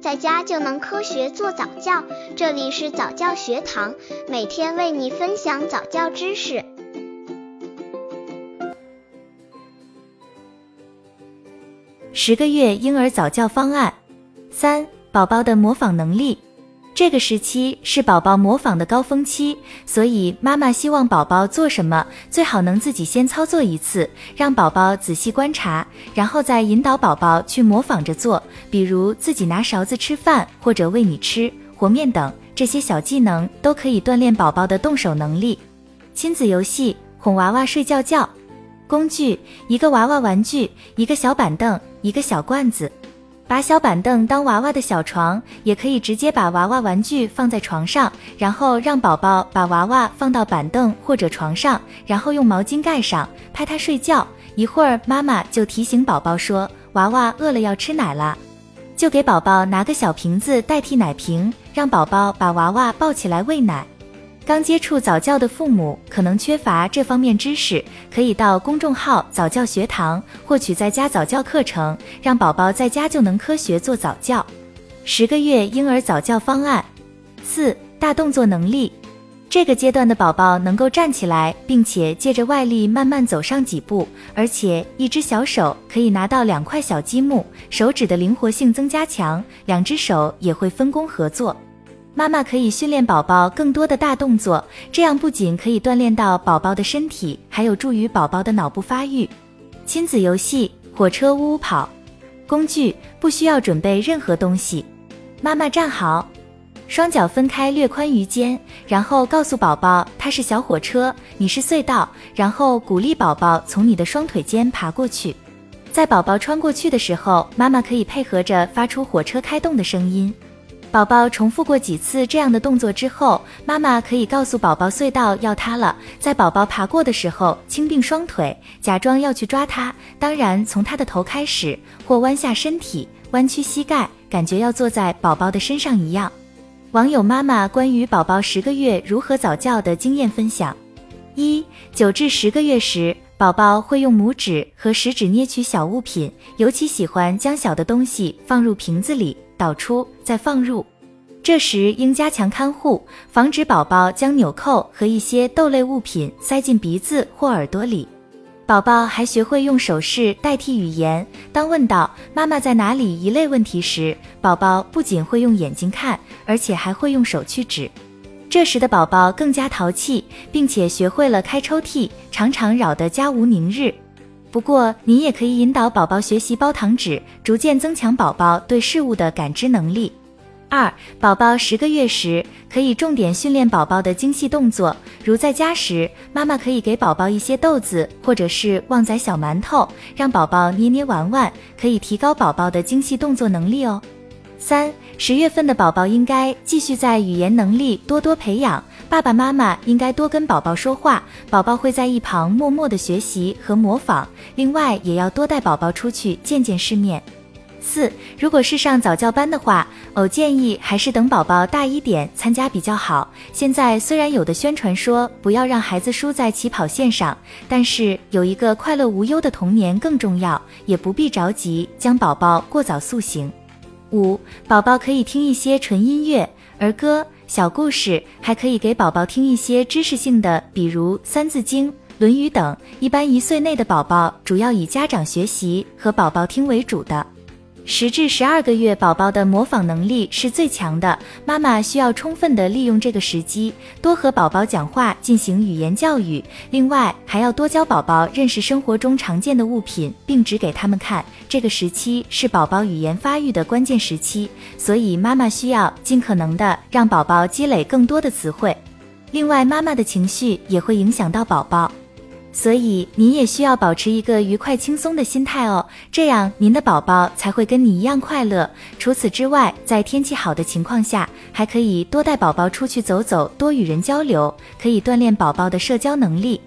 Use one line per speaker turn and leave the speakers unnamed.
在家就能科学做早教。这里是早教学堂，每天为你分享早教知识。
十个月婴儿早教方案三：宝宝的模仿能力。这个时期是宝宝模仿的高峰期，所以妈妈希望宝宝做什么，最好能自己先操作一次，让宝宝仔细观察，然后再引导宝宝去模仿着做。比如自己拿勺子吃饭，或者喂你吃和面等，这些小技能都可以锻炼宝宝的动手能力。亲子游戏：哄娃娃睡觉觉。工具：一个娃娃玩具，一个小板凳，一个小罐子。把小板凳当娃娃的小床，也可以直接把娃娃玩具放在床上，然后让宝宝把娃娃放到板凳或者床上，然后用毛巾盖上，拍他睡觉。一会儿妈妈就提醒宝宝说：“娃娃饿了要吃奶了。”就给宝宝拿个小瓶子代替奶瓶，让宝宝把娃娃抱起来喂奶。刚接触早教的父母可能缺乏这方面知识，可以到公众号早教学堂获取在家早教课程，让宝宝在家就能科学做早教。十个月婴儿早教方案四大动作能力，这个阶段的宝宝能够站起来，并且借着外力慢慢走上几步，而且一只小手可以拿到两块小积木，手指的灵活性增加强，两只手也会分工合作。妈妈可以训练宝宝更多的大动作，这样不仅可以锻炼到宝宝的身体，还有助于宝宝的脑部发育。亲子游戏：火车呜呜跑。工具：不需要准备任何东西。妈妈站好，双脚分开略宽于肩，然后告诉宝宝它是小火车，你是隧道，然后鼓励宝宝从你的双腿间爬过去。在宝宝穿过去的时候，妈妈可以配合着发出火车开动的声音。宝宝重复过几次这样的动作之后，妈妈可以告诉宝宝隧道要塌了。在宝宝爬过的时候，轻并双腿，假装要去抓它。当然，从他的头开始，或弯下身体，弯曲膝盖，感觉要坐在宝宝的身上一样。网友妈妈关于宝宝十个月如何早教的经验分享：一、九至十个月时，宝宝会用拇指和食指捏取小物品，尤其喜欢将小的东西放入瓶子里。导出再放入，这时应加强看护，防止宝宝将纽扣和一些豆类物品塞进鼻子或耳朵里。宝宝还学会用手势代替语言，当问到“妈妈在哪里”一类问题时，宝宝不仅会用眼睛看，而且还会用手去指。这时的宝宝更加淘气，并且学会了开抽屉，常常扰得家无宁日。不过，你也可以引导宝宝学习包糖纸，逐渐增强宝宝对事物的感知能力。二、宝宝十个月时，可以重点训练宝宝的精细动作，如在家时，妈妈可以给宝宝一些豆子或者是旺仔小馒头，让宝宝捏捏玩玩，可以提高宝宝的精细动作能力哦。三、十月份的宝宝应该继续在语言能力多多培养。爸爸妈妈应该多跟宝宝说话，宝宝会在一旁默默的学习和模仿。另外，也要多带宝宝出去见见世面。四，如果是上早教班的话，偶建议还是等宝宝大一点参加比较好。现在虽然有的宣传说不要让孩子输在起跑线上，但是有一个快乐无忧的童年更重要，也不必着急将宝宝过早塑形。五，宝宝可以听一些纯音乐、儿歌。小故事还可以给宝宝听一些知识性的，比如《三字经》《论语》等。一般一岁内的宝宝主要以家长学习和宝宝听为主的。十至十二个月宝宝的模仿能力是最强的，妈妈需要充分的利用这个时机，多和宝宝讲话，进行语言教育。另外，还要多教宝宝认识生活中常见的物品，并指给他们看。这个时期是宝宝语言发育的关键时期，所以妈妈需要尽可能的让宝宝积累更多的词汇。另外，妈妈的情绪也会影响到宝宝。所以您也需要保持一个愉快轻松的心态哦，这样您的宝宝才会跟你一样快乐。除此之外，在天气好的情况下，还可以多带宝宝出去走走，多与人交流，可以锻炼宝宝的社交能力。